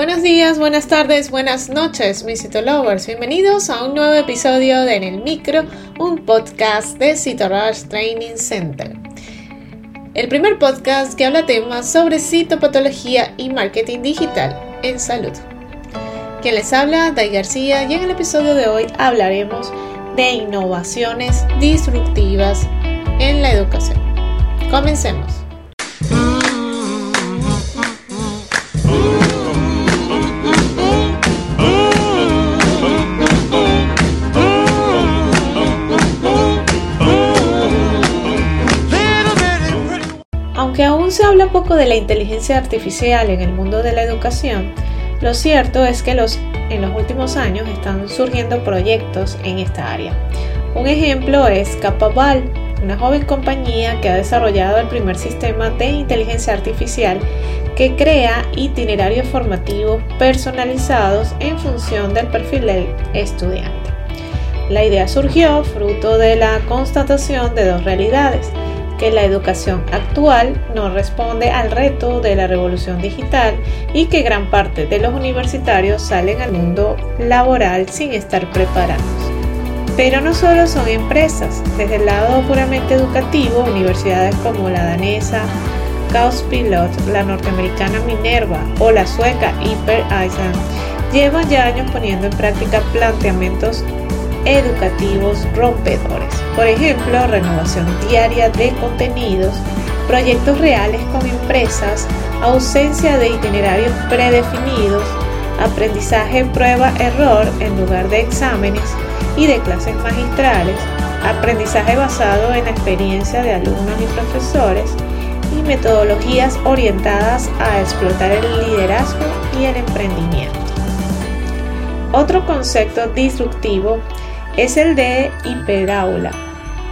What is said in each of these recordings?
Buenos días, buenas tardes, buenas noches, mis Citolovers. Bienvenidos a un nuevo episodio de En el Micro, un podcast de Citorush Training Center. El primer podcast que habla temas sobre citopatología y marketing digital en salud. Quien les habla, Day García, y en el episodio de hoy hablaremos de innovaciones disruptivas en la educación. Comencemos. Aunque aún se habla poco de la inteligencia artificial en el mundo de la educación, lo cierto es que los, en los últimos años están surgiendo proyectos en esta área. Un ejemplo es Capabal, una joven compañía que ha desarrollado el primer sistema de inteligencia artificial que crea itinerarios formativos personalizados en función del perfil del estudiante. La idea surgió fruto de la constatación de dos realidades que la educación actual no responde al reto de la revolución digital y que gran parte de los universitarios salen al mundo laboral sin estar preparados. Pero no solo son empresas, desde el lado puramente educativo, universidades como la danesa Chaos Pilot, la norteamericana Minerva o la sueca Hyper Eisen llevan ya años poniendo en práctica planteamientos educativos rompedores. Por ejemplo, renovación diaria de contenidos, proyectos reales con empresas, ausencia de itinerarios predefinidos, aprendizaje prueba-error en lugar de exámenes y de clases magistrales, aprendizaje basado en la experiencia de alumnos y profesores y metodologías orientadas a explotar el liderazgo y el emprendimiento. Otro concepto disruptivo es el de hiperaula,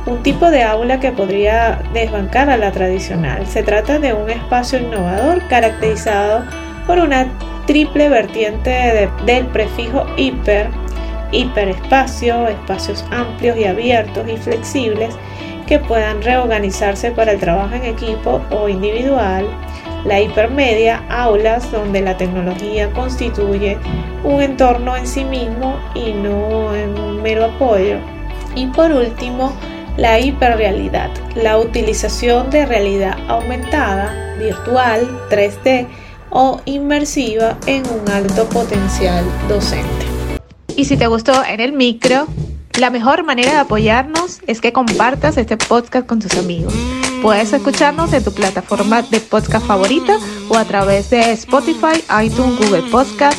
un tipo de aula que podría desbancar a la tradicional. Se trata de un espacio innovador caracterizado por una triple vertiente del prefijo hiper, hiperespacio, espacios amplios y abiertos y flexibles que puedan reorganizarse para el trabajo en equipo o individual, la hipermedia, aulas donde la tecnología constituye un entorno en sí mismo y no mero apoyo. Y por último, la hiperrealidad, la utilización de realidad aumentada, virtual, 3D o inmersiva en un alto potencial docente. Y si te gustó en el micro, la mejor manera de apoyarnos es que compartas este podcast con tus amigos. Puedes escucharnos en tu plataforma de podcast favorita o a través de Spotify, iTunes, Google Podcast